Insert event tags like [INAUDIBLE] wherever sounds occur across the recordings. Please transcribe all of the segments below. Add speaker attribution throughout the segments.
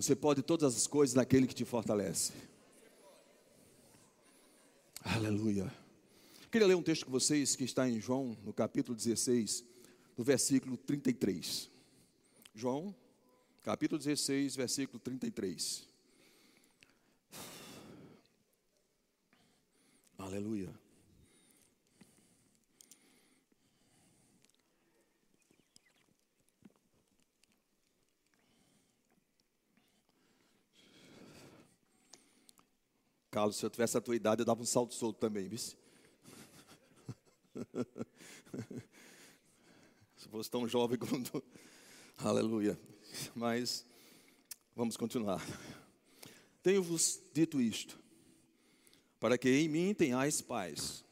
Speaker 1: Você pode todas as coisas naquele que te fortalece. Aleluia. Queria ler um texto com vocês que está em João, no capítulo 16, no versículo 33. João, capítulo 16, versículo 33. Aleluia. Carlos, se eu tivesse a tua idade, eu dava um salto solto também, viu? se fosse tão jovem quanto. Aleluia. Mas vamos continuar. Tenho-vos dito isto, para que em mim tenhais paz.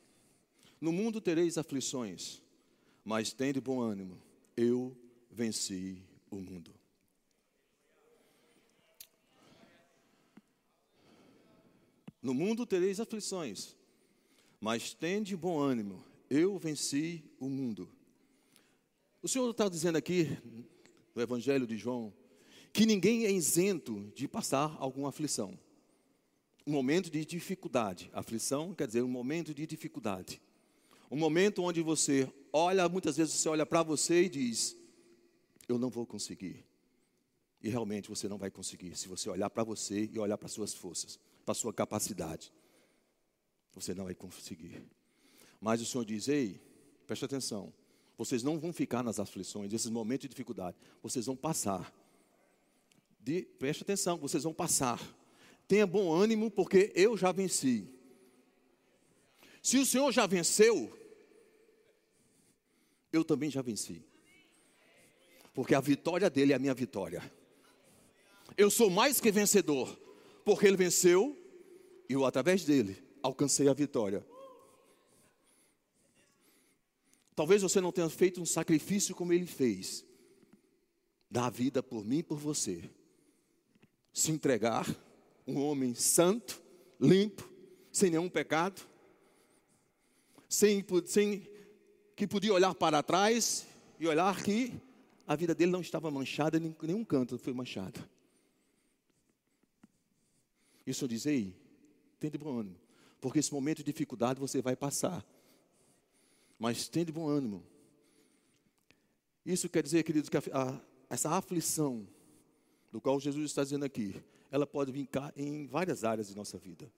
Speaker 1: No mundo tereis aflições, mas tende bom ânimo. Eu venci o mundo. No mundo tereis aflições, mas tende bom ânimo, eu venci o mundo. O Senhor está dizendo aqui, no Evangelho de João, que ninguém é isento de passar alguma aflição. Um momento de dificuldade. Aflição quer dizer um momento de dificuldade. Um momento onde você olha, muitas vezes você olha para você e diz: Eu não vou conseguir. E realmente você não vai conseguir se você olhar para você e olhar para suas forças para a sua capacidade. Você não vai conseguir. Mas o Senhor diz: Ei, preste atenção. Vocês não vão ficar nas aflições, nesses momentos de dificuldade. Vocês vão passar. De, preste atenção, vocês vão passar. Tenha bom ânimo, porque eu já venci. Se o Senhor já venceu, eu também já venci. Porque a vitória dele é a minha vitória. Eu sou mais que vencedor porque ele venceu eu, através dele, alcancei a vitória. Talvez você não tenha feito um sacrifício como ele fez, dar a vida por mim e por você, se entregar, um homem santo, limpo, sem nenhum pecado, sem, sem que podia olhar para trás e olhar que a vida dele não estava manchada, nenhum canto foi manchado. E o Senhor diz: Ei, tende bom ânimo, porque esse momento de dificuldade você vai passar. Mas tende bom ânimo. Isso quer dizer, queridos, que a, a, essa aflição, do qual Jesus está dizendo aqui, ela pode vir em várias áreas de nossa vida.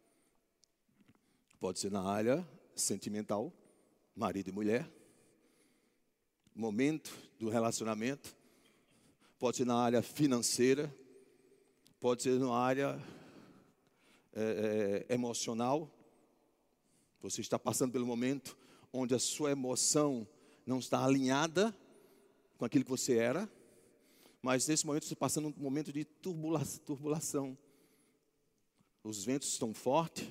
Speaker 1: Pode ser na área sentimental, marido e mulher, momento do relacionamento, pode ser na área financeira, pode ser na área é, emocional, você está passando pelo momento onde a sua emoção não está alinhada com aquilo que você era, mas nesse momento você está passando um momento de turbulação. Os ventos estão fortes,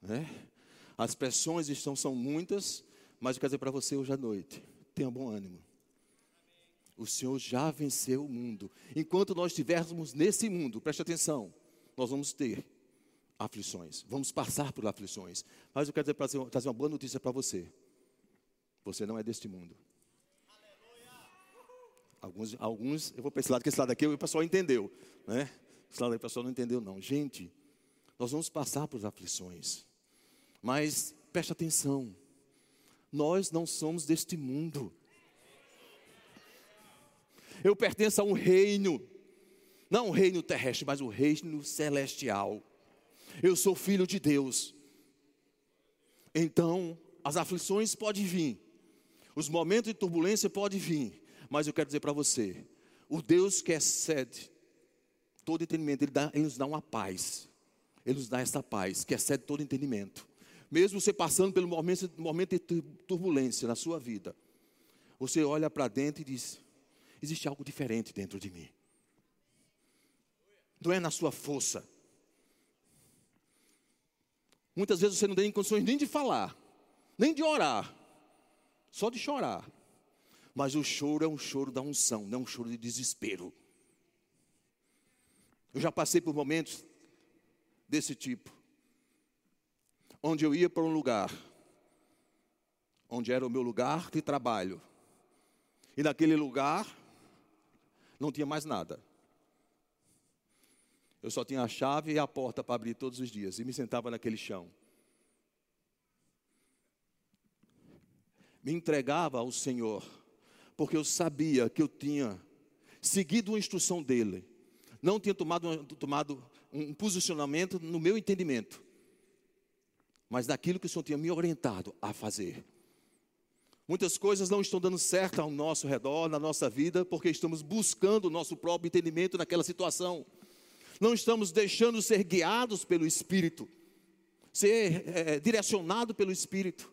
Speaker 1: né? as pressões estão, são muitas, mas eu quero dizer para você hoje à noite: tenha bom ânimo. O Senhor já venceu o mundo. Enquanto nós estivermos nesse mundo, preste atenção nós vamos ter aflições, vamos passar por aflições. Mas eu quero trazer, trazer uma boa notícia para você: você não é deste mundo. Alguns, alguns, eu vou para esse lado, que esse lado aqui o pessoal entendeu, né? Esse lado aí o pessoal não entendeu, não. Gente, nós vamos passar por aflições, mas preste atenção, nós não somos deste mundo. Eu pertenço a um reino não o reino terrestre, mas o reino celestial. Eu sou filho de Deus. Então, as aflições podem vir, os momentos de turbulência podem vir, mas eu quero dizer para você: o Deus que excede todo entendimento, ele, dá, ele nos dá uma paz, Ele nos dá essa paz que excede todo entendimento. Mesmo você passando pelo momento, momento de turbulência na sua vida, você olha para dentro e diz: existe algo diferente dentro de mim não é na sua força. Muitas vezes você não tem condições nem de falar, nem de orar, só de chorar. Mas o choro é um choro da unção, não é um choro de desespero. Eu já passei por momentos desse tipo, onde eu ia para um lugar, onde era o meu lugar de trabalho, e naquele lugar não tinha mais nada. Eu só tinha a chave e a porta para abrir todos os dias e me sentava naquele chão. Me entregava ao Senhor, porque eu sabia que eu tinha seguido a instrução dele. Não tinha tomado, tomado um posicionamento no meu entendimento, mas daquilo que o Senhor tinha me orientado a fazer. Muitas coisas não estão dando certo ao nosso redor, na nossa vida, porque estamos buscando o nosso próprio entendimento naquela situação. Não estamos deixando ser guiados pelo Espírito, ser é, direcionado pelo Espírito.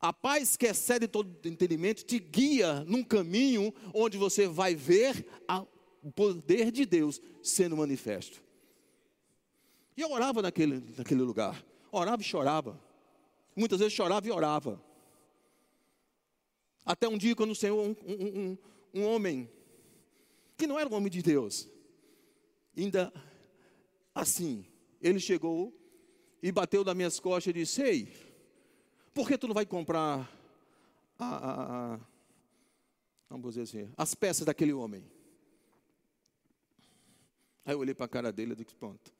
Speaker 1: A paz que excede todo entendimento te guia num caminho onde você vai ver a, o poder de Deus sendo manifesto. E eu orava naquele, naquele lugar, orava e chorava. Muitas vezes chorava e orava. Até um dia, quando o Senhor, um, um, um, um homem, que não era um homem de Deus, ainda assim, ele chegou e bateu nas minhas costas e disse: Ei, por que tu não vai comprar a, a, a, vamos dizer assim, as peças daquele homem? Aí eu olhei para a cara dele e disse: Pronto,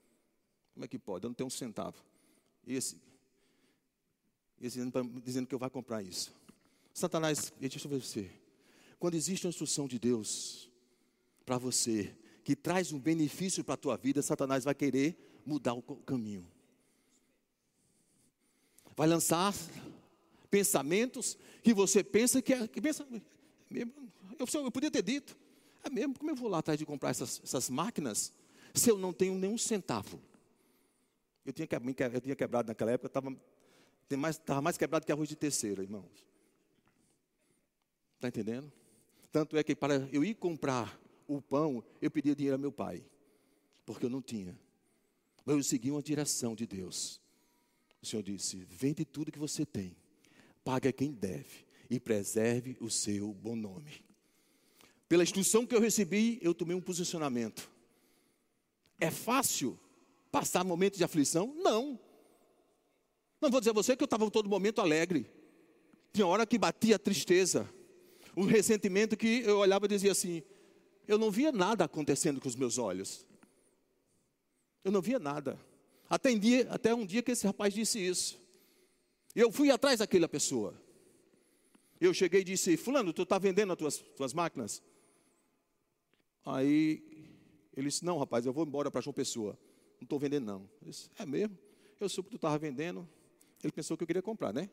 Speaker 1: como é que pode? Eu não tenho um centavo. E esse, esse dizendo que eu vou comprar isso. Satanás, deixa eu ver você. Quando existe uma instrução de Deus para você, que traz um benefício para a tua vida, Satanás vai querer mudar o caminho. Vai lançar pensamentos que você pensa que é. Que pensa, eu, eu podia ter dito. É mesmo, como eu vou lá atrás de comprar essas, essas máquinas se eu não tenho nenhum centavo? Eu tinha, eu tinha quebrado naquela época, estava mais, mais quebrado que arroz de terceira, irmãos. Está entendendo? Tanto é que para eu ir comprar o pão, eu pedia dinheiro a meu pai, porque eu não tinha. Mas eu segui uma direção de Deus. O Senhor disse: vende tudo que você tem, pague a quem deve e preserve o seu bom nome. Pela instrução que eu recebi, eu tomei um posicionamento. É fácil passar momentos de aflição? Não. Não vou dizer a você que eu estava todo momento alegre. Tinha hora que batia tristeza um ressentimento que eu olhava e dizia assim: eu não via nada acontecendo com os meus olhos. Eu não via nada. Até um dia, até um dia que esse rapaz disse isso. Eu fui atrás daquela pessoa. Eu cheguei e disse: Fulano, tu está vendendo as tuas, tuas máquinas? Aí ele disse: Não, rapaz, eu vou embora para João Pessoa. Não estou vendendo, não. Eu disse: É mesmo? Eu soube que tu estava vendendo. Ele pensou que eu queria comprar, né?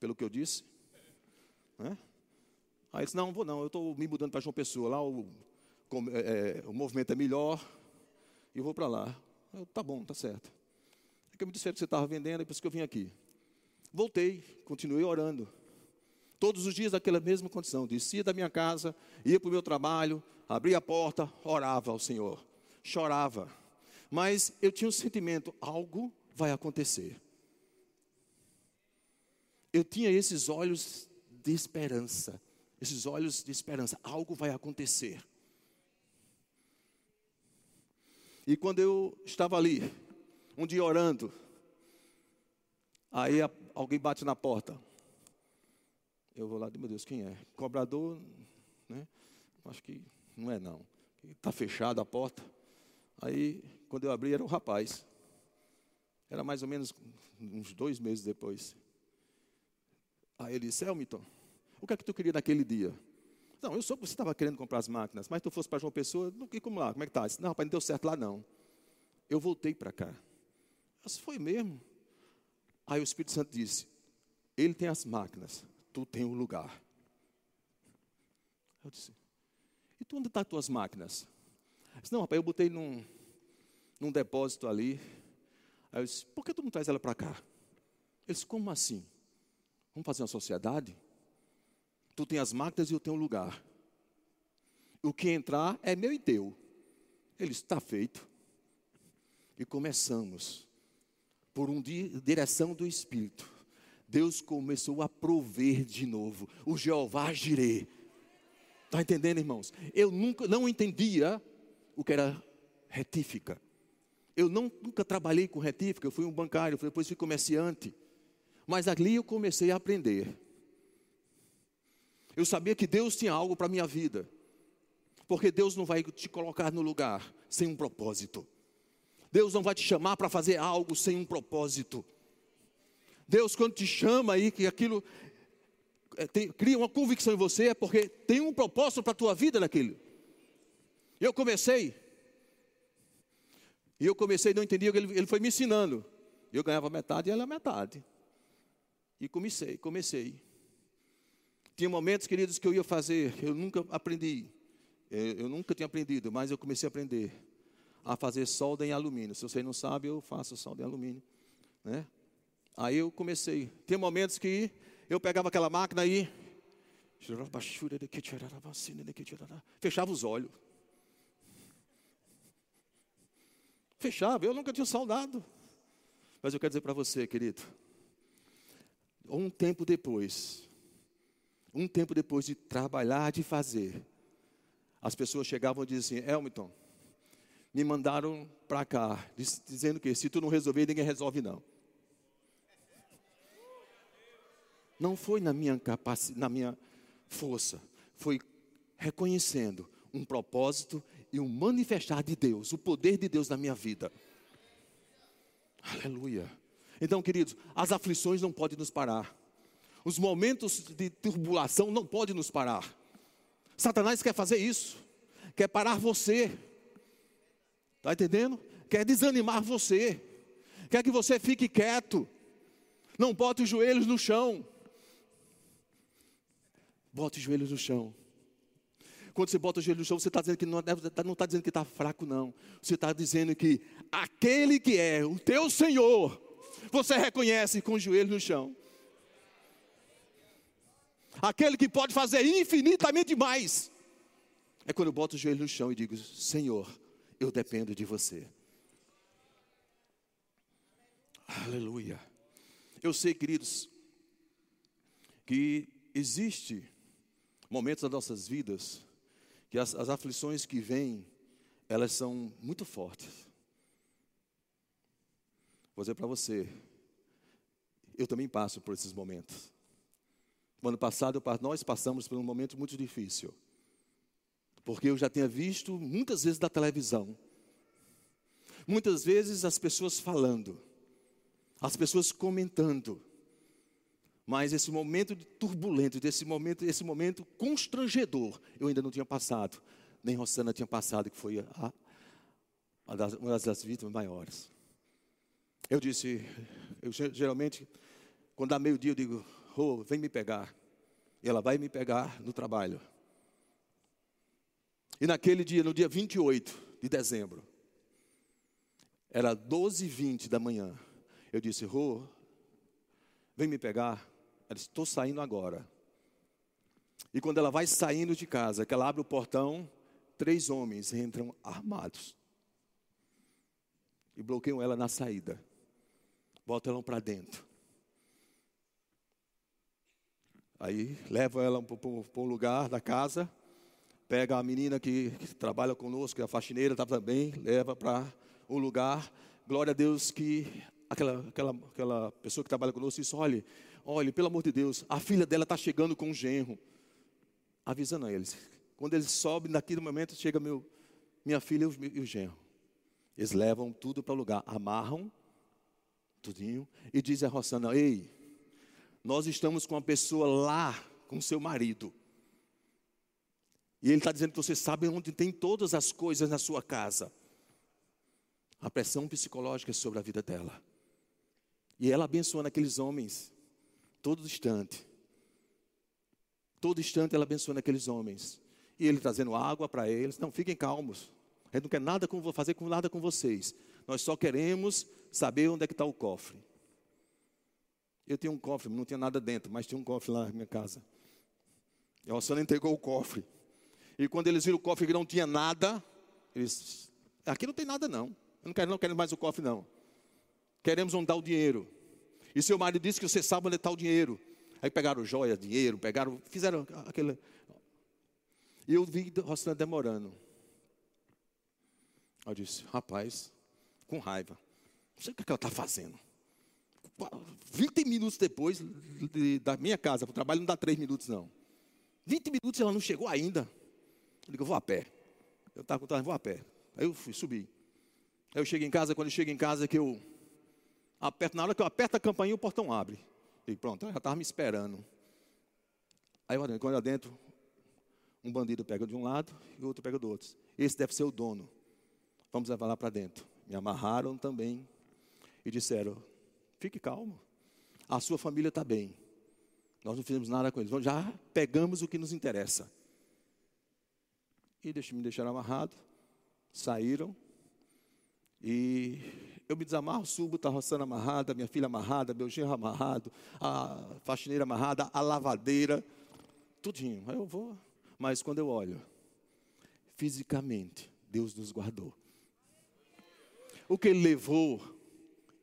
Speaker 1: Pelo que eu disse. Né? Aí ele disse, não, não vou não, eu estou me mudando para João Pessoa, lá o, é, é, o movimento é melhor, e eu vou para lá. Eu, tá bom, tá certo. É que me disseram que você estava vendendo, é por isso que eu vim aqui. Voltei, continuei orando. Todos os dias naquela mesma condição. Descia da minha casa, ia para o meu trabalho, abria a porta, orava ao Senhor. Chorava. Mas eu tinha um sentimento, algo vai acontecer. Eu tinha esses olhos de esperança esses olhos de esperança, algo vai acontecer. E quando eu estava ali, um dia orando, aí alguém bate na porta. Eu vou lá, meu Deus, quem é? Cobrador, né? Acho que não é não. Está fechada a porta. Aí, quando eu abri, era o rapaz. Era mais ou menos uns dois meses depois. Aí ele disse, Elmiton, o que é que tu queria naquele dia? Não, eu soube que você estava querendo comprar as máquinas, mas tu fosse para João Pessoa, não, e como lá? Como é que está? Não, rapaz, não deu certo lá não. Eu voltei para cá. Mas foi mesmo. Aí o Espírito Santo disse: Ele tem as máquinas, tu tem o lugar. Eu disse: E tu onde estão tá as tuas máquinas? Eu disse, não, rapaz, eu botei num, num depósito ali. Aí eu disse: Por que tu não traz ela para cá? Ele disse: Como assim? Vamos fazer uma sociedade? Tu tem as máquinas e eu tenho um lugar. O que entrar é meu e teu. Ele está feito. E começamos por um direção do Espírito. Deus começou a prover de novo. O Jeová Jireh. Está entendendo, irmãos? Eu nunca não entendia o que era retífica. Eu não, nunca trabalhei com retífica, eu fui um bancário, depois fui comerciante. Mas ali eu comecei a aprender. Eu sabia que Deus tinha algo para a minha vida. Porque Deus não vai te colocar no lugar sem um propósito. Deus não vai te chamar para fazer algo sem um propósito. Deus, quando te chama aí, que aquilo é, tem, cria uma convicção em você, é porque tem um propósito para a tua vida naquilo. Eu comecei, e eu comecei, não entendia, ele, ele foi me ensinando. Eu ganhava metade e ela metade. E comecei, comecei. Tinha momentos, queridos, que eu ia fazer, eu nunca aprendi, eu, eu nunca tinha aprendido, mas eu comecei a aprender a fazer solda em alumínio. Se você não sabe, eu faço solda em alumínio. Né? Aí eu comecei. Tem momentos que eu pegava aquela máquina aí, fechava os olhos. Fechava, eu nunca tinha saudado. Mas eu quero dizer para você, querido, um tempo depois, um tempo depois de trabalhar, de fazer, as pessoas chegavam e diziam assim, Elmiton, me mandaram para cá, dizendo que se tu não resolver, ninguém resolve não. Não foi na minha capacidade, na minha força, foi reconhecendo um propósito e um manifestar de Deus, o poder de Deus na minha vida. Aleluia. Então, queridos, as aflições não podem nos parar. Os momentos de turbulação não podem nos parar. Satanás quer fazer isso, quer parar você. Está entendendo? Quer desanimar você. Quer que você fique quieto. Não bote os joelhos no chão. Bote os joelhos no chão. Quando você bota o joelho no chão, você está dizendo que não está dizendo que está fraco, não. Você está dizendo que aquele que é o teu Senhor, você reconhece com o joelho no chão. Aquele que pode fazer infinitamente mais. É quando eu boto o joelho no chão e digo: Senhor, eu dependo de você. Aleluia. Eu sei, queridos, que existe momentos das nossas vidas que as, as aflições que vêm, elas são muito fortes. Vou dizer para você, eu também passo por esses momentos. No ano passado, nós passamos por um momento muito difícil. Porque eu já tinha visto muitas vezes da televisão. Muitas vezes as pessoas falando, as pessoas comentando. Mas esse momento turbulento, desse momento, esse momento constrangedor, eu ainda não tinha passado. Nem Rosana tinha passado, que foi a, a das, uma das vítimas maiores. Eu disse, eu geralmente, quando dá meio-dia, eu digo, oh, vem me pegar. Ela vai me pegar no trabalho. E naquele dia, no dia 28 de dezembro, era 12 e 20 da manhã. Eu disse, Rô, vem me pegar. Ela disse, estou saindo agora. E quando ela vai saindo de casa, que ela abre o portão, três homens entram armados. E bloqueiam ela na saída. Botam ela para dentro. Aí levam ela para um lugar da casa pega a menina que, que trabalha conosco, que é a faxineira, está também, leva para um lugar. Glória a Deus que aquela, aquela, aquela pessoa que trabalha conosco disse: olhe, olhe, pelo amor de Deus, a filha dela está chegando com um genro. Avisando a eles. Quando eles sobem, naquele momento chega meu, minha filha e o, o genro. Eles levam tudo para o lugar, amarram tudinho e dizem a Rossana: Ei, nós estamos com uma pessoa lá com seu marido. E ele está dizendo que você sabe onde tem todas as coisas na sua casa. A pressão psicológica sobre a vida dela. E ela abençoando aqueles homens, todo instante. Todo instante ela abençoando aqueles homens. E ele trazendo água para eles. Não, fiquem calmos. A gente não quer nada com, fazer com nada com vocês. Nós só queremos saber onde é que está o cofre. Eu tinha um cofre, não tinha nada dentro, mas tinha um cofre lá na minha casa. E a senhora entregou o cofre. E quando eles viram o cofre que não tinha nada, eles, aqui não tem nada não. Eu não quero, não quero mais o cofre não. Queremos onde o dinheiro. E seu marido disse que você sabe onde está o dinheiro. Aí pegaram joia, dinheiro, pegaram, fizeram aquele. E eu vi Rosana demorando. Eu disse, rapaz, com raiva. Não sei o que, é que ela está fazendo. 20 minutos depois de, da minha casa para o trabalho não dá 3 minutos, não. 20 minutos ela não chegou ainda. Eu digo, eu vou a pé. Eu estava com vontade, vou a pé. Aí eu fui, subi. Aí eu chego em casa, quando eu chego em casa, que eu aperto, na hora que eu aperto a campainha, o portão abre. E pronto, eu já estava me esperando. Aí eu quando eu dentro, um bandido pega de um lado e o outro pega do outro. Esse deve ser o dono. Vamos levar lá para dentro. Me amarraram também e disseram: fique calmo, a sua família está bem. Nós não fizemos nada com eles. Já pegamos o que nos interessa. E me deixaram amarrado, saíram. E eu me desamarro, subo, está roçando amarrada, minha filha amarrada, meu genro amarrado, a faxineira amarrada, a lavadeira, tudinho. Aí eu vou, mas quando eu olho, fisicamente, Deus nos guardou. O que ele levou,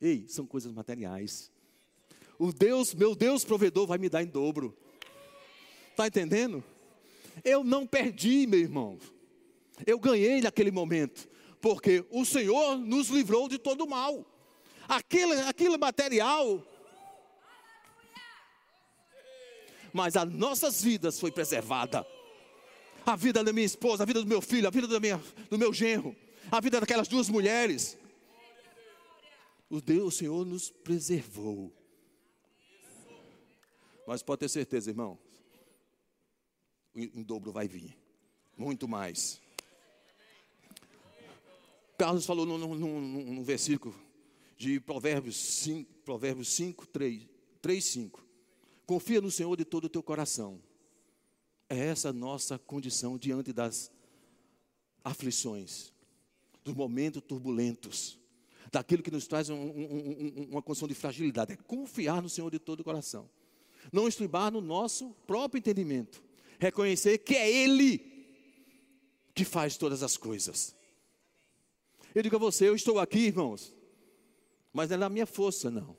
Speaker 1: ei, são coisas materiais. O Deus, meu Deus provedor, vai me dar em dobro. Está entendendo? Eu não perdi, meu irmão. Eu ganhei naquele momento. Porque o Senhor nos livrou de todo mal. Aquele, aquele material. Mas as nossas vidas foi preservada. A vida da minha esposa, a vida do meu filho, a vida da minha, do meu genro, a vida daquelas duas mulheres. O Deus, o Senhor nos preservou. Mas pode ter certeza, irmão, em dobro vai vir. Muito mais. Carlos falou num, versículo de Provérbios 5, Provérbios 5 3, 3, 5. Confia no Senhor de todo o teu coração. É essa nossa condição diante das aflições, dos momentos turbulentos, daquilo que nos traz um, um, uma condição de fragilidade. É confiar no Senhor de todo o coração não estribar no nosso próprio entendimento, reconhecer que é Ele que faz todas as coisas. Eu digo a você, eu estou aqui, irmãos, mas não é na minha força, não.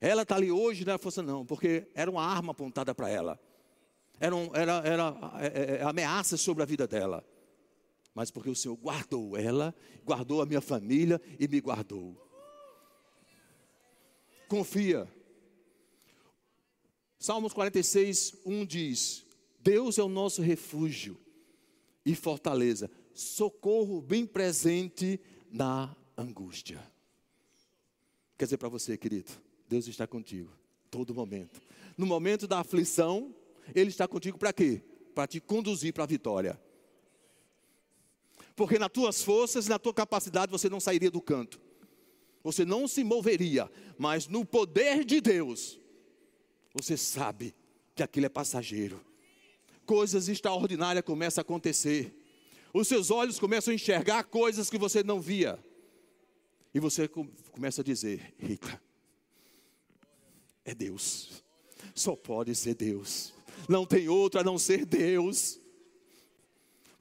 Speaker 1: Ela está ali hoje, não é força, não, porque era uma arma apontada para ela, era, um, era, era é, é, é, ameaça sobre a vida dela, mas porque o Senhor guardou ela, guardou a minha família e me guardou. Confia. Salmos 46, 1 diz: Deus é o nosso refúgio e fortaleza, socorro bem presente na angústia. Quer dizer para você, querido, Deus está contigo todo momento. No momento da aflição, Ele está contigo para quê? Para te conduzir para a vitória. Porque nas tuas forças, na tua capacidade, você não sairia do canto. Você não se moveria, mas no poder de Deus, você sabe que aquilo é passageiro. Coisas extraordinárias começam a acontecer. Os seus olhos começam a enxergar coisas que você não via. E você começa a dizer: Eita, é Deus. Só pode ser Deus. Não tem outro a não ser Deus.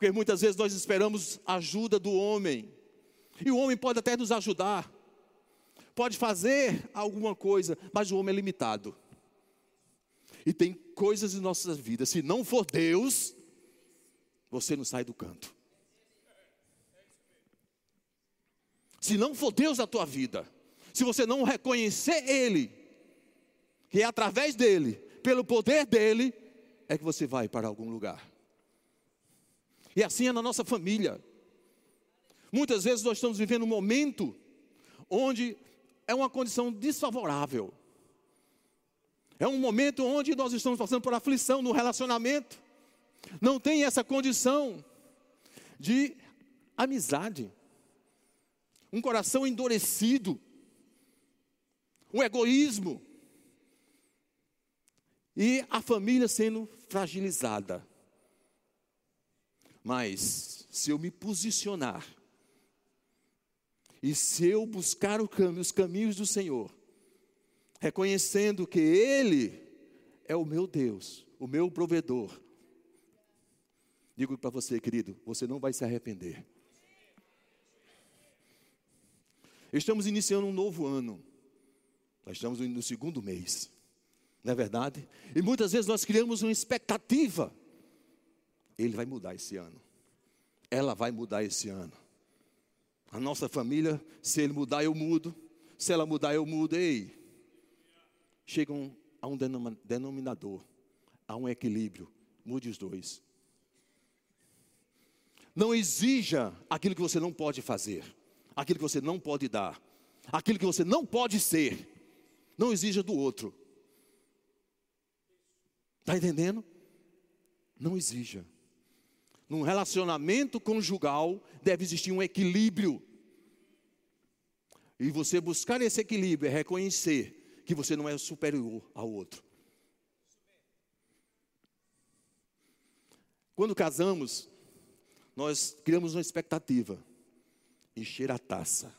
Speaker 1: Porque muitas vezes nós esperamos ajuda do homem. E o homem pode até nos ajudar. Pode fazer alguma coisa, mas o homem é limitado. E tem coisas em nossas vidas, se não for Deus, você não sai do canto. Se não for Deus na tua vida, se você não reconhecer Ele, que é através dEle, pelo poder dEle, é que você vai para algum lugar. E assim é na nossa família. Muitas vezes nós estamos vivendo um momento onde é uma condição desfavorável. É um momento onde nós estamos passando por aflição no relacionamento. Não tem essa condição de amizade. Um coração endurecido. Um egoísmo. E a família sendo fragilizada. Mas, se eu me posicionar, e se eu buscar os caminhos do Senhor, reconhecendo que Ele é o meu Deus, o meu provedor. Digo para você, querido, você não vai se arrepender. Estamos iniciando um novo ano. Nós estamos no segundo mês. Não é verdade? E muitas vezes nós criamos uma expectativa. Ele vai mudar esse ano. Ela vai mudar esse ano. A nossa família, se ele mudar, eu mudo. Se ela mudar, eu mudo. Ei, chegam a um denominador, a um equilíbrio. Mude os dois. Não exija aquilo que você não pode fazer, aquilo que você não pode dar, aquilo que você não pode ser. Não exija do outro. Está entendendo? Não exija. Num relacionamento conjugal deve existir um equilíbrio. E você buscar esse equilíbrio é reconhecer que você não é superior ao outro. Quando casamos, nós criamos uma expectativa: encher a taça.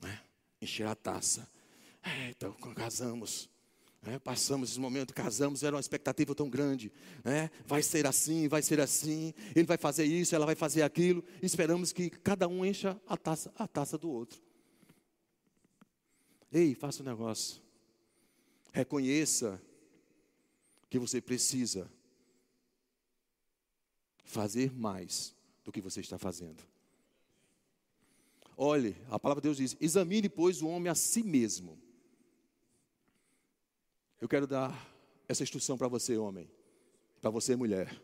Speaker 1: Né? Encher a taça. É, então, casamos, é, passamos esse momento, casamos, era uma expectativa tão grande. É, vai ser assim, vai ser assim, ele vai fazer isso, ela vai fazer aquilo. Esperamos que cada um encha a taça, a taça do outro. Ei, faça um negócio. Reconheça que você precisa fazer mais do que você está fazendo. Olhe, a palavra de Deus diz: examine, pois, o homem a si mesmo. Eu quero dar essa instrução para você, homem, para você, mulher.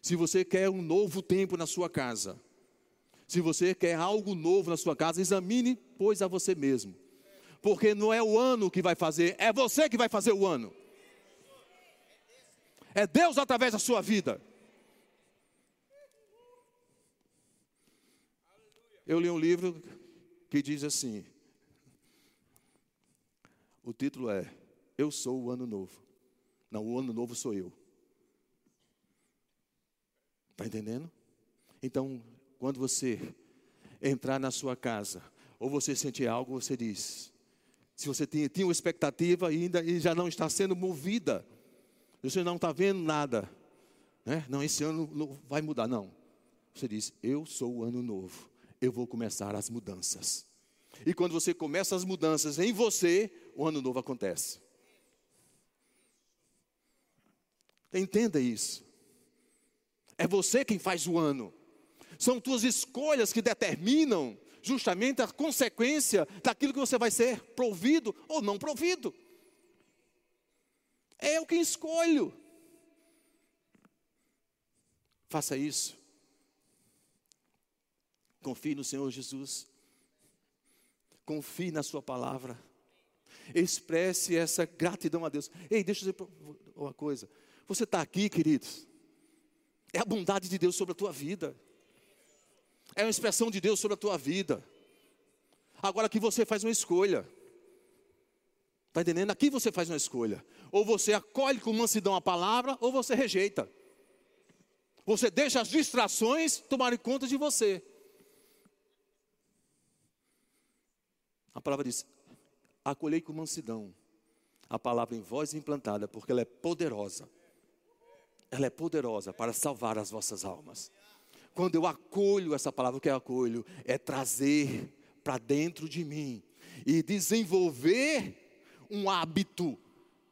Speaker 1: Se você quer um novo tempo na sua casa, se você quer algo novo na sua casa, examine, pois, a você mesmo. Porque não é o ano que vai fazer, é você que vai fazer o ano. É Deus através da sua vida. Eu li um livro que diz assim: o título é Eu sou o Ano Novo. Não, o Ano Novo sou eu. Está entendendo? Então, quando você entrar na sua casa, ou você sentir algo, você diz: se você tinha, tinha uma expectativa e ainda e já não está sendo movida, você não está vendo nada, né? não, esse ano não vai mudar, não. Você diz: Eu sou o ano novo eu vou começar as mudanças. E quando você começa as mudanças em você, o ano novo acontece. Entenda isso. É você quem faz o ano. São tuas escolhas que determinam justamente a consequência daquilo que você vai ser provido ou não provido. É eu quem escolho. Faça isso. Confie no Senhor Jesus. Confie na Sua palavra. Expresse essa gratidão a Deus. Ei, deixa eu dizer uma coisa. Você está aqui, queridos. É a bondade de Deus sobre a tua vida. É uma expressão de Deus sobre a tua vida. Agora que você faz uma escolha. Está entendendo? Aqui você faz uma escolha. Ou você acolhe com mansidão a palavra, ou você rejeita. Você deixa as distrações tomarem conta de você. A palavra diz: acolhei com mansidão a palavra em voz implantada, porque ela é poderosa. Ela é poderosa para salvar as vossas almas. Quando eu acolho essa palavra, o que eu acolho é trazer para dentro de mim e desenvolver um hábito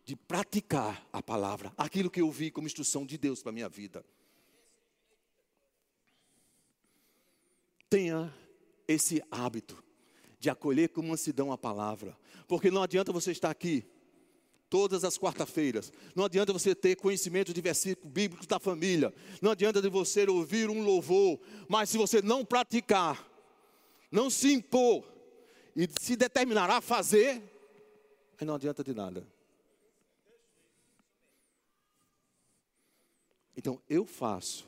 Speaker 1: de praticar a palavra, aquilo que eu vi como instrução de Deus para a minha vida. Tenha esse hábito de acolher com mansidão a palavra. Porque não adianta você estar aqui todas as quarta-feiras. Não adianta você ter conhecimento de versículos bíblicos da família. Não adianta de você ouvir um louvor, mas se você não praticar, não se impor e se determinar a fazer, aí não adianta de nada. Então eu faço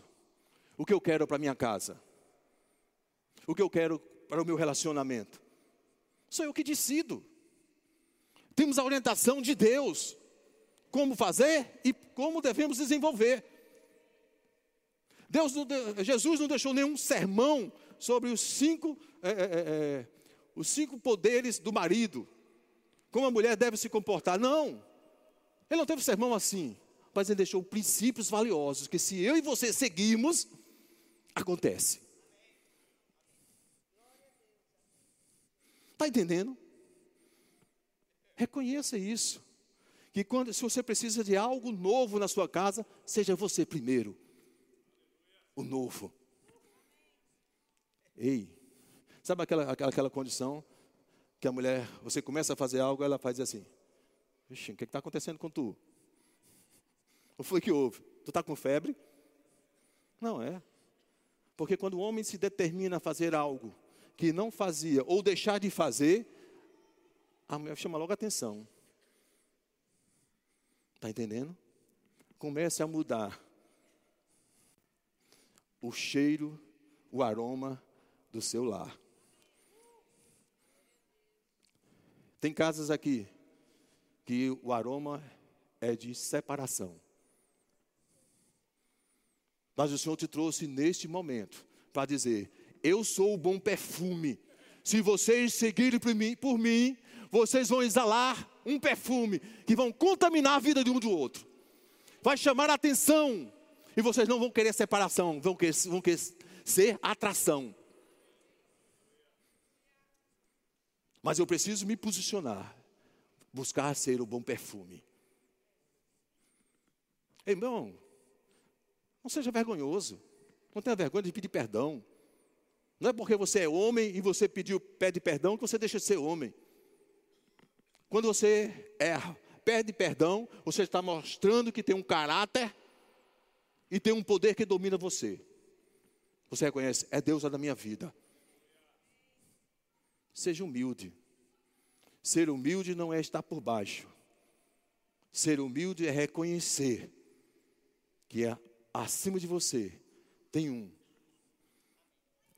Speaker 1: o que eu quero para minha casa. O que eu quero para o meu relacionamento. Sou eu que decido. Temos a orientação de Deus. Como fazer e como devemos desenvolver. Deus, Jesus não deixou nenhum sermão sobre os cinco, é, é, é, é, os cinco poderes do marido. Como a mulher deve se comportar. Não. Ele não teve sermão assim. Mas ele deixou princípios valiosos que se eu e você seguirmos, acontece. Está entendendo? Reconheça isso. Que quando, se você precisa de algo novo na sua casa, seja você primeiro. O novo. Ei, sabe aquela, aquela, aquela condição que a mulher, você começa a fazer algo, ela faz assim: Vixe, o que está acontecendo com tu? [LAUGHS] O foi que houve? Tu está com febre? Não é. Porque quando o homem se determina a fazer algo que não fazia ou deixar de fazer, a mulher chama logo a atenção. Está entendendo? Comece a mudar o cheiro, o aroma do seu lar. Tem casas aqui que o aroma é de separação. Mas o Senhor te trouxe neste momento para dizer: Eu sou o bom perfume. Se vocês seguirem por mim, por mim, vocês vão exalar um perfume que vão contaminar a vida de um do outro. Vai chamar a atenção. E vocês não vão querer separação, vão querer, vão querer ser atração. Mas eu preciso me posicionar, buscar ser o bom perfume. Irmão, não seja vergonhoso. Não tenha vergonha de pedir perdão. Não é porque você é homem e você pediu, pede perdão que você deixa de ser homem. Quando você erra, pede perdão, você está mostrando que tem um caráter e tem um poder que domina você. Você reconhece, é Deus da minha vida. Seja humilde. Ser humilde não é estar por baixo. Ser humilde é reconhecer que é acima de você tem um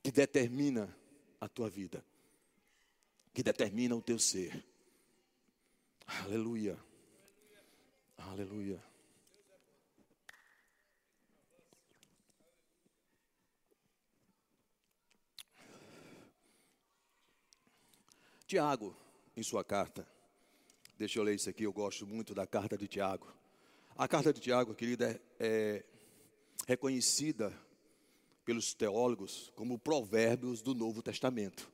Speaker 1: que determina a tua vida, que determina o teu ser. Aleluia. Aleluia. Tiago, em sua carta, deixa eu ler isso aqui, eu gosto muito da carta de Tiago. A carta de Tiago, querida, é, é reconhecida pelos teólogos como provérbios do Novo Testamento.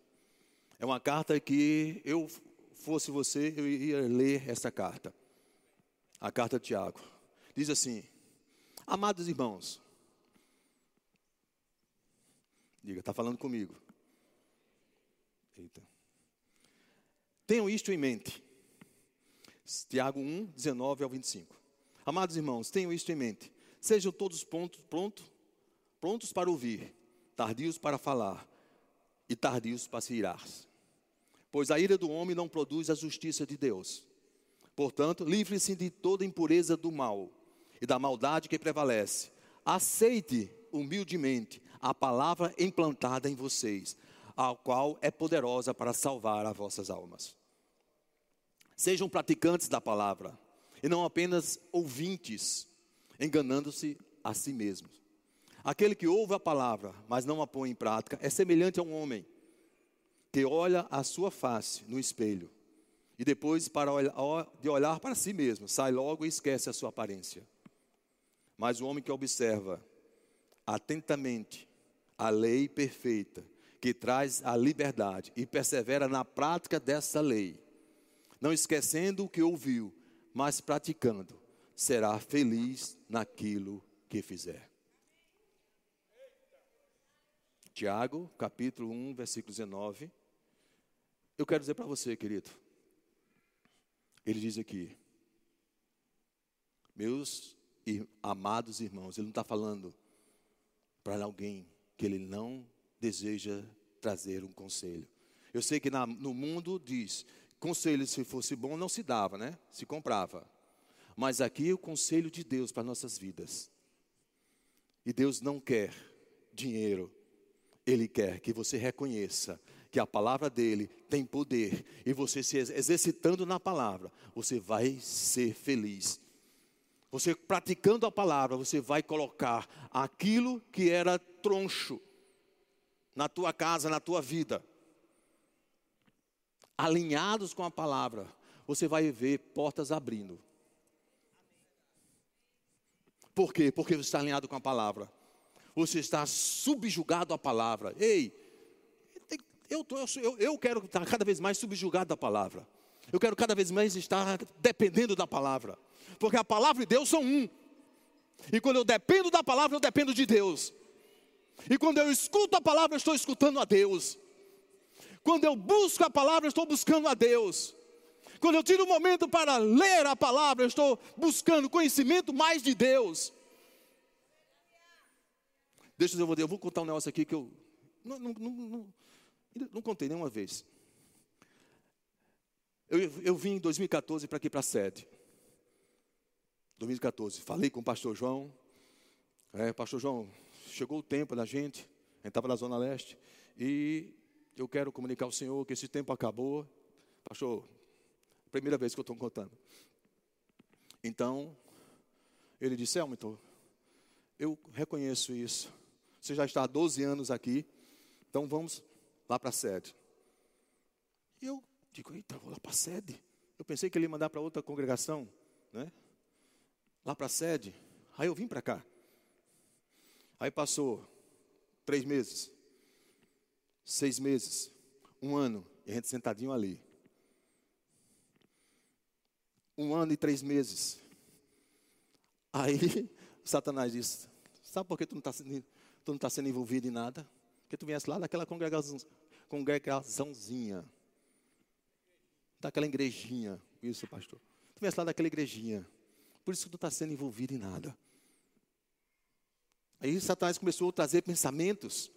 Speaker 1: É uma carta que eu fosse você, eu iria ler essa carta. A carta de Tiago. Diz assim: Amados irmãos, diga, está falando comigo. Eita. Tenham isto em mente. Tiago 1, 19 ao 25. Amados irmãos, tenham isto em mente. Sejam todos prontos, pronto, prontos para ouvir, tardios para falar e tardios para se irar. Pois a ira do homem não produz a justiça de Deus. Portanto, livre-se de toda impureza do mal e da maldade que prevalece. Aceite humildemente a palavra implantada em vocês, a qual é poderosa para salvar as vossas almas. Sejam praticantes da palavra e não apenas ouvintes, enganando-se a si mesmos. Aquele que ouve a palavra, mas não a põe em prática, é semelhante a um homem que olha a sua face no espelho e depois para de olhar para si mesmo, sai logo e esquece a sua aparência. Mas o homem que observa atentamente a lei perfeita, que traz a liberdade e persevera na prática dessa lei, não esquecendo o que ouviu, mas praticando, será feliz naquilo que fizer. Tiago, capítulo 1, versículo 19. Eu quero dizer para você, querido. Ele diz aqui, meus amados irmãos, ele não está falando para alguém que ele não deseja trazer um conselho. Eu sei que na, no mundo diz, conselho se fosse bom não se dava, né? Se comprava. Mas aqui é o conselho de Deus para nossas vidas. E Deus não quer dinheiro, Ele quer que você reconheça que a palavra dele tem poder e você se exercitando na palavra, você vai ser feliz. Você praticando a palavra, você vai colocar aquilo que era troncho na tua casa, na tua vida. Alinhados com a palavra, você vai ver portas abrindo. Por quê? Porque você está alinhado com a palavra. Você está subjugado à palavra. Ei, eu, tô, eu, eu quero estar cada vez mais subjugado da palavra. Eu quero cada vez mais estar dependendo da palavra. Porque a palavra e Deus são um. E quando eu dependo da palavra, eu dependo de Deus. E quando eu escuto a palavra, eu estou escutando a Deus. Quando eu busco a palavra, eu estou buscando a Deus. Quando eu tiro um momento para ler a palavra, eu estou buscando conhecimento mais de Deus. Deixa eu ver, eu vou contar um negócio aqui que eu não, não, não, não, contei nenhuma vez. Eu, eu vim em 2014 para aqui para a sede. 2014, falei com o pastor João. É, pastor João, chegou o tempo da gente, a gente estava na Zona Leste, e eu quero comunicar ao Senhor que esse tempo acabou. Pastor, primeira vez que eu estou contando. Então, ele disse, Elmito, eu reconheço isso. Você já está há 12 anos aqui, então vamos lá para a sede. E eu digo, eita, vou lá para a sede. Eu pensei que ele ia mandar para outra congregação, né? Lá para a sede. Aí eu vim para cá. Aí passou três meses, seis meses, um ano, e a gente sentadinho ali. Um ano e três meses. Aí [LAUGHS] Satanás disse: Sabe por que tu não está sendo, tu não tá sendo envolvido em nada? Porque tu viesse lá daquela congregação, congregaçãozinha, daquela igrejinha. Isso, pastor. Tu viesse lá daquela igrejinha. Por isso que tu está sendo envolvido em nada. Aí Satanás começou a trazer pensamentos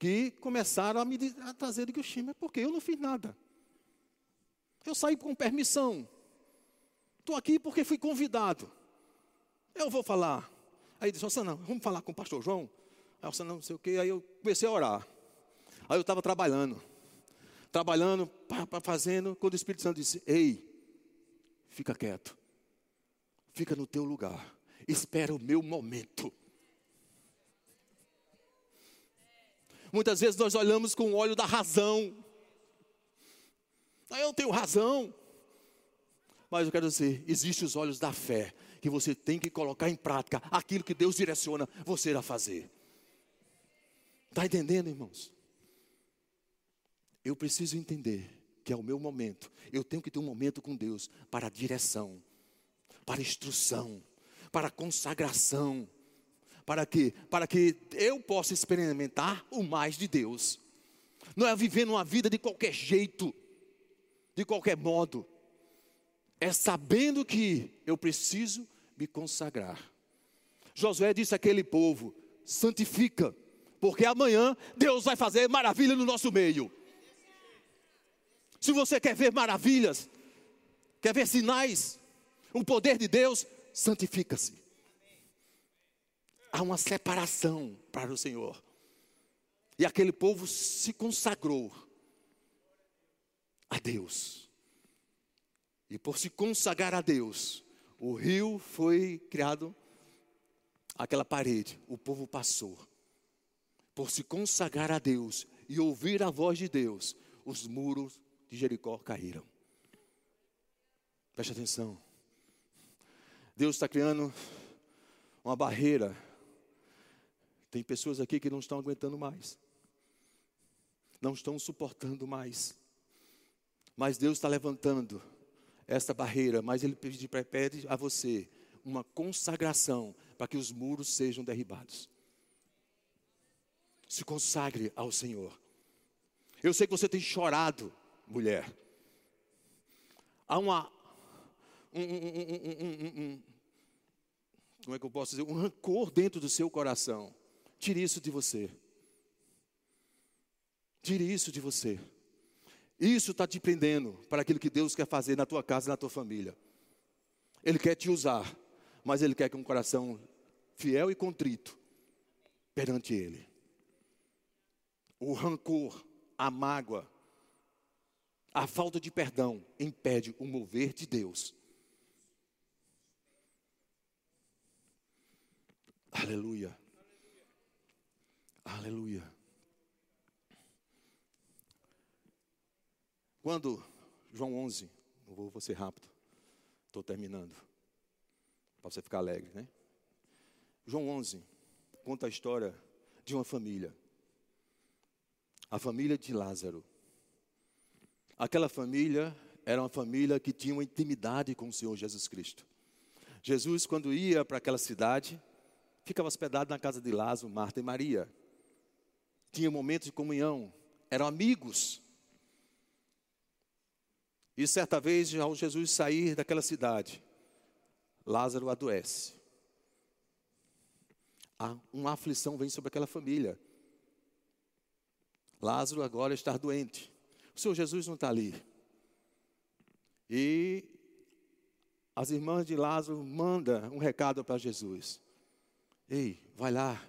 Speaker 1: que começaram a me a trazer que o é porque eu não fiz nada. Eu saí com permissão. Estou aqui porque fui convidado. Eu vou falar. Aí disse, não, vamos falar com o pastor João. Aí eu não sei o quê. Aí eu comecei a orar. Aí eu estava trabalhando. Trabalhando, pá, pá, fazendo, quando o Espírito Santo disse, ei, fica quieto. Fica no teu lugar. Espera o meu momento. Muitas vezes nós olhamos com o olho da razão. Aí eu tenho razão. Mas eu quero dizer, existem os olhos da fé que você tem que colocar em prática aquilo que Deus direciona você a fazer. Está entendendo, irmãos? Eu preciso entender que é o meu momento. Eu tenho que ter um momento com Deus para direção, para instrução, para consagração. Para que? Para que eu possa experimentar o mais de Deus. Não é vivendo uma vida de qualquer jeito, de qualquer modo é sabendo que eu preciso me consagrar. Josué disse àquele povo: santifica, porque amanhã Deus vai fazer maravilha no nosso meio. Se você quer ver maravilhas, quer ver sinais, o poder de Deus, santifica-se. Há uma separação para o Senhor. E aquele povo se consagrou a Deus. E por se consagrar a Deus, o rio foi criado, aquela parede, o povo passou. Por se consagrar a Deus e ouvir a voz de Deus, os muros de Jericó caíram. Preste atenção. Deus está criando uma barreira. Tem pessoas aqui que não estão aguentando mais, não estão suportando mais. Mas Deus está levantando essa barreira, mas ele pede, pede a você uma consagração para que os muros sejam derribados. Se consagre ao Senhor. Eu sei que você tem chorado, mulher. Há uma. Um, um, um, como é que eu posso dizer? Um rancor dentro do seu coração. Tire isso de você. Tire isso de você. Isso está te prendendo para aquilo que Deus quer fazer na tua casa e na tua família. Ele quer te usar, mas Ele quer que um coração fiel e contrito perante Ele. O rancor, a mágoa, a falta de perdão impede o mover de Deus. Aleluia. Aleluia. Quando, João 11, vou, vou ser rápido, estou terminando, para você ficar alegre, né? João 11 conta a história de uma família, a família de Lázaro. Aquela família era uma família que tinha uma intimidade com o Senhor Jesus Cristo. Jesus, quando ia para aquela cidade, ficava hospedado na casa de Lázaro, Marta e Maria. Tinha momentos de comunhão, eram amigos. E certa vez, ao Jesus sair daquela cidade, Lázaro adoece. uma aflição vem sobre aquela família. Lázaro agora está doente. O Senhor Jesus não está ali. E as irmãs de Lázaro mandam um recado para Jesus. Ei, vai lá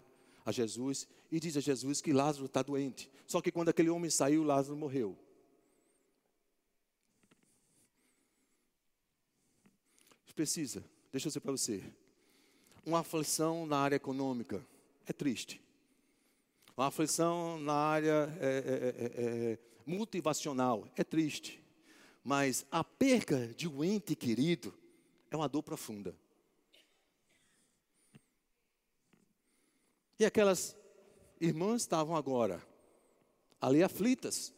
Speaker 1: a Jesus e diz a Jesus que Lázaro está doente. Só que quando aquele homem saiu, Lázaro morreu. Precisa, deixa eu dizer para você, uma aflição na área econômica é triste. Uma aflição na área é, é, é, é motivacional é triste. Mas a perca de um ente querido é uma dor profunda. E aquelas irmãs estavam agora ali aflitas.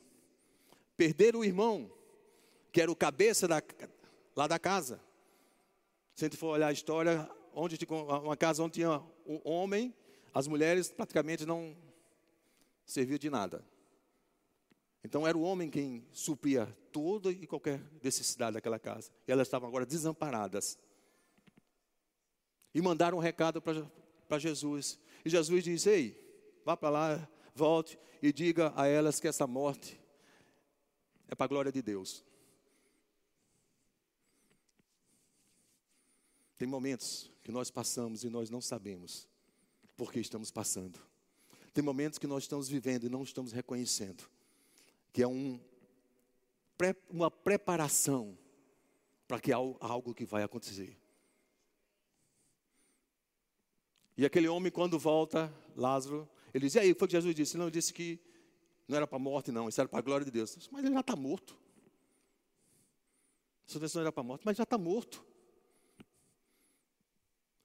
Speaker 1: Perderam o irmão, que era o cabeça da, lá da casa. Se a gente for olhar a história, onde uma casa onde tinha um homem, as mulheres praticamente não serviam de nada. Então era o homem quem supria toda e qualquer necessidade daquela casa. E elas estavam agora desamparadas. E mandaram um recado para Jesus. E Jesus disse: Ei, vá para lá, volte e diga a elas que essa morte é para a glória de Deus. Tem momentos que nós passamos e nós não sabemos por que estamos passando. Tem momentos que nós estamos vivendo e não estamos reconhecendo que é um, uma preparação para que há algo que vai acontecer. E aquele homem, quando volta, Lázaro, ele diz: E aí, foi o que Jesus disse? Não, ele disse que não era para a morte, não, isso era para a glória de Deus. Mas ele já está morto. Essa não era para a morte, mas já está morto.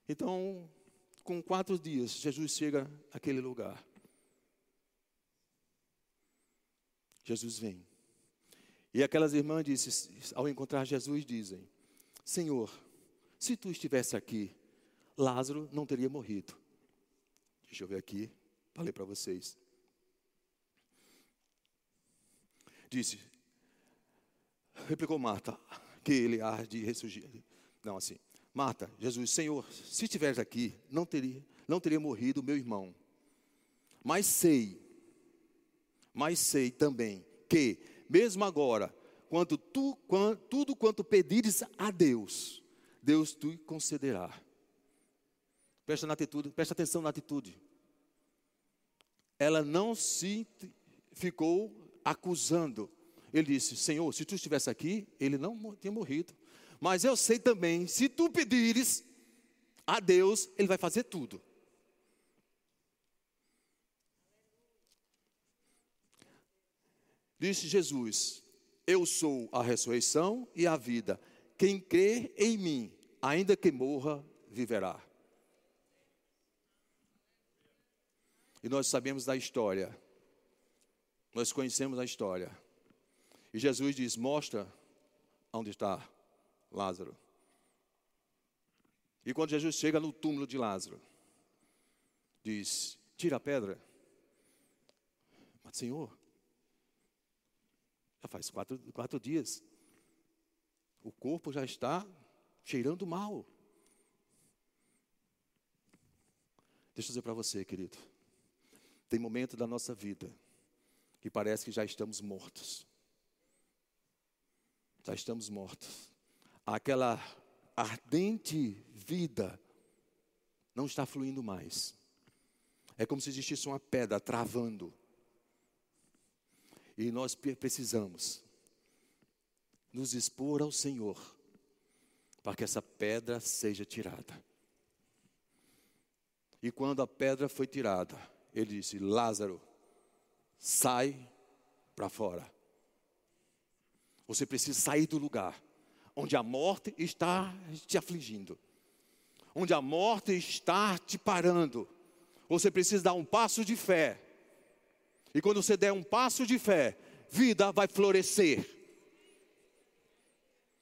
Speaker 1: Então, com quatro dias, Jesus chega àquele lugar. Jesus vem. E aquelas irmãs dizem, ao encontrar Jesus, dizem: Senhor, se tu estivesse aqui, Lázaro não teria morrido. Deixa eu ver aqui, falei para vocês. Disse, replicou Marta, que ele há de ressurgir. Não, assim, Marta, Jesus, Senhor, se estiveres aqui, não teria, não teria morrido meu irmão. Mas sei mas sei também que, mesmo agora, quando tu, tudo quanto pedires a Deus, Deus te concederá. Presta, na atitude, presta atenção na atitude. Ela não se ficou acusando. Ele disse: Senhor, se tu estivesse aqui, ele não tinha morrido. Mas eu sei também, se tu pedires a Deus, ele vai fazer tudo. Disse Jesus: Eu sou a ressurreição e a vida. Quem crê em mim, ainda que morra, viverá. E nós sabemos da história. Nós conhecemos a história. E Jesus diz: Mostra onde está Lázaro. E quando Jesus chega no túmulo de Lázaro, diz: Tira a pedra. Mas, Senhor, já faz quatro, quatro dias. O corpo já está cheirando mal. Deixa eu dizer para você, querido. Tem momento da nossa vida que parece que já estamos mortos. Já estamos mortos. Aquela ardente vida não está fluindo mais. É como se existisse uma pedra travando e nós precisamos nos expor ao Senhor para que essa pedra seja tirada. E quando a pedra foi tirada, ele disse: Lázaro, sai para fora. Você precisa sair do lugar onde a morte está te afligindo, onde a morte está te parando. Você precisa dar um passo de fé e quando você der um passo de fé, vida vai florescer.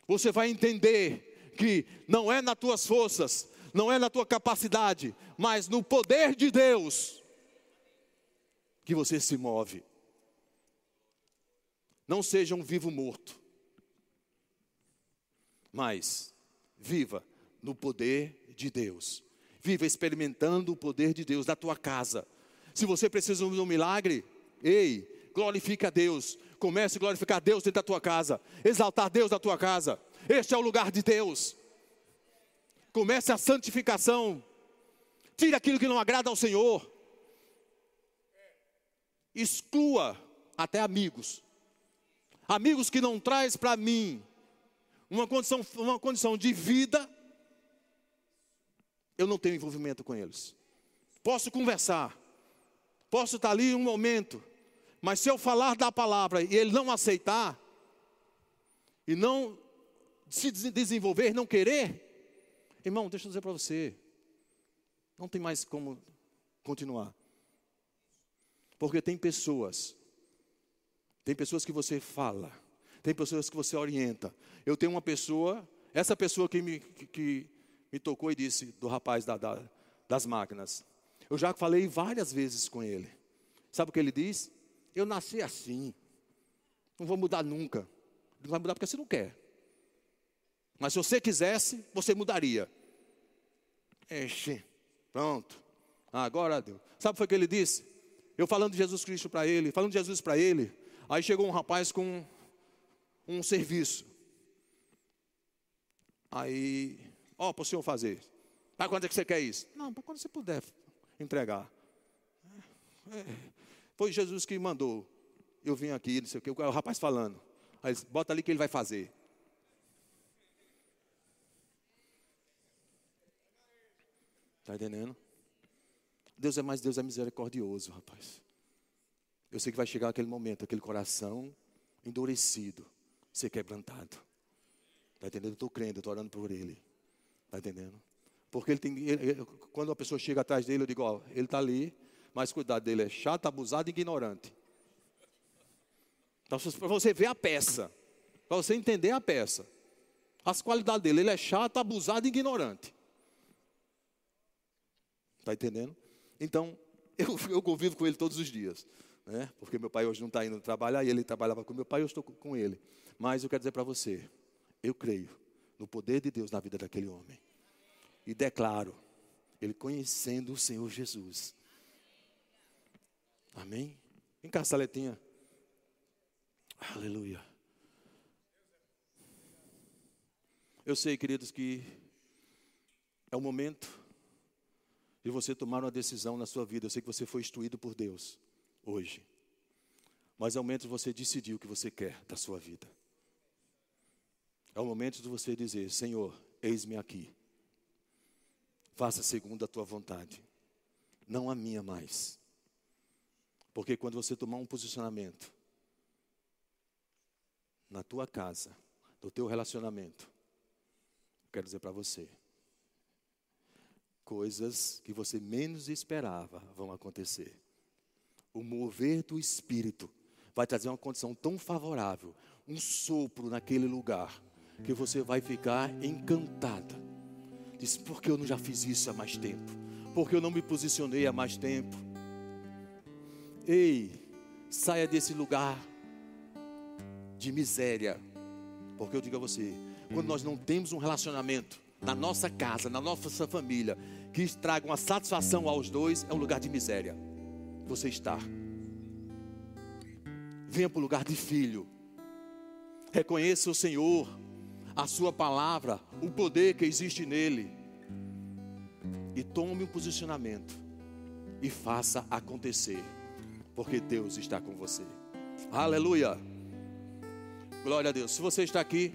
Speaker 1: Você vai entender que não é nas tuas forças, não é na tua capacidade, mas no poder de Deus que você se move. Não seja um vivo morto, mas viva no poder de Deus. Viva experimentando o poder de Deus na tua casa. Se você precisa de um milagre, ei, glorifique a Deus. Comece a glorificar Deus dentro da tua casa. Exaltar Deus na tua casa. Este é o lugar de Deus. Comece a santificação. Tire aquilo que não agrada ao Senhor. Exclua até amigos. Amigos que não traz para mim uma condição, uma condição de vida, eu não tenho envolvimento com eles. Posso conversar, posso estar ali um momento, mas se eu falar da palavra e ele não aceitar, e não se desenvolver, não querer, irmão, deixa eu dizer para você, não tem mais como continuar. Porque tem pessoas, tem pessoas que você fala, tem pessoas que você orienta. Eu tenho uma pessoa, essa pessoa que me, que, me tocou e disse, do rapaz da, da, das máquinas. Eu já falei várias vezes com ele. Sabe o que ele diz? Eu nasci assim. Não vou mudar nunca. Não vai mudar porque você não quer. Mas se você quisesse, você mudaria. Enche. Pronto. Ah, agora Deus. Sabe o que foi que ele disse? Eu falando de Jesus Cristo para ele, falando de Jesus para ele. Aí chegou um rapaz com um serviço. Aí, ó, para o senhor fazer. Para quando é que você quer isso? Não, para quando você puder entregar. É, é, foi Jesus que mandou. Eu vim aqui, não sei o que, o rapaz falando. Aí, bota ali que ele vai fazer. Está entendendo? Deus é mais, Deus é misericordioso, rapaz. Eu sei que vai chegar aquele momento, aquele coração endurecido, ser quebrantado. Está entendendo? Eu estou crendo, estou orando por ele. Está entendendo? Porque ele tem. Ele, quando a pessoa chega atrás dele, eu digo, ó, ele está ali, mas cuidado dele é chato, abusado e ignorante. Então, para você ver a peça, para você entender a peça, as qualidades dele, ele é chato, abusado e ignorante. Está entendendo? Então, [LAUGHS] eu, eu convivo com ele todos os dias. Né? Porque meu pai hoje não está indo trabalhar e ele trabalhava com meu pai, eu estou com ele. Mas eu quero dizer para você, eu creio no poder de Deus na vida daquele homem. E declaro, ele conhecendo o Senhor Jesus. Amém? Vem cá, Saletinha. Aleluia. Eu sei, queridos, que é o momento de você tomar uma decisão na sua vida. Eu sei que você foi instruído por Deus hoje. Mas é o momento de você decidir o que você quer da sua vida. É o momento de você dizer: Senhor, eis-me aqui. Faça segundo a tua vontade, não a minha mais. Porque quando você tomar um posicionamento na tua casa, no teu relacionamento, quero dizer para você, coisas que você menos esperava vão acontecer. O mover do Espírito vai trazer uma condição tão favorável, um sopro naquele lugar, que você vai ficar encantada. Diz, por que eu não já fiz isso há mais tempo? Porque eu não me posicionei há mais tempo? Ei, saia desse lugar de miséria. Porque eu digo a você, quando nós não temos um relacionamento na nossa casa, na nossa família, que traga uma satisfação aos dois, é um lugar de miséria. Você está. Venha para o lugar de filho. Reconheça o Senhor, a Sua palavra, o poder que existe nele. E tome um posicionamento. E faça acontecer. Porque Deus está com você. Aleluia. Glória a Deus. Se você está aqui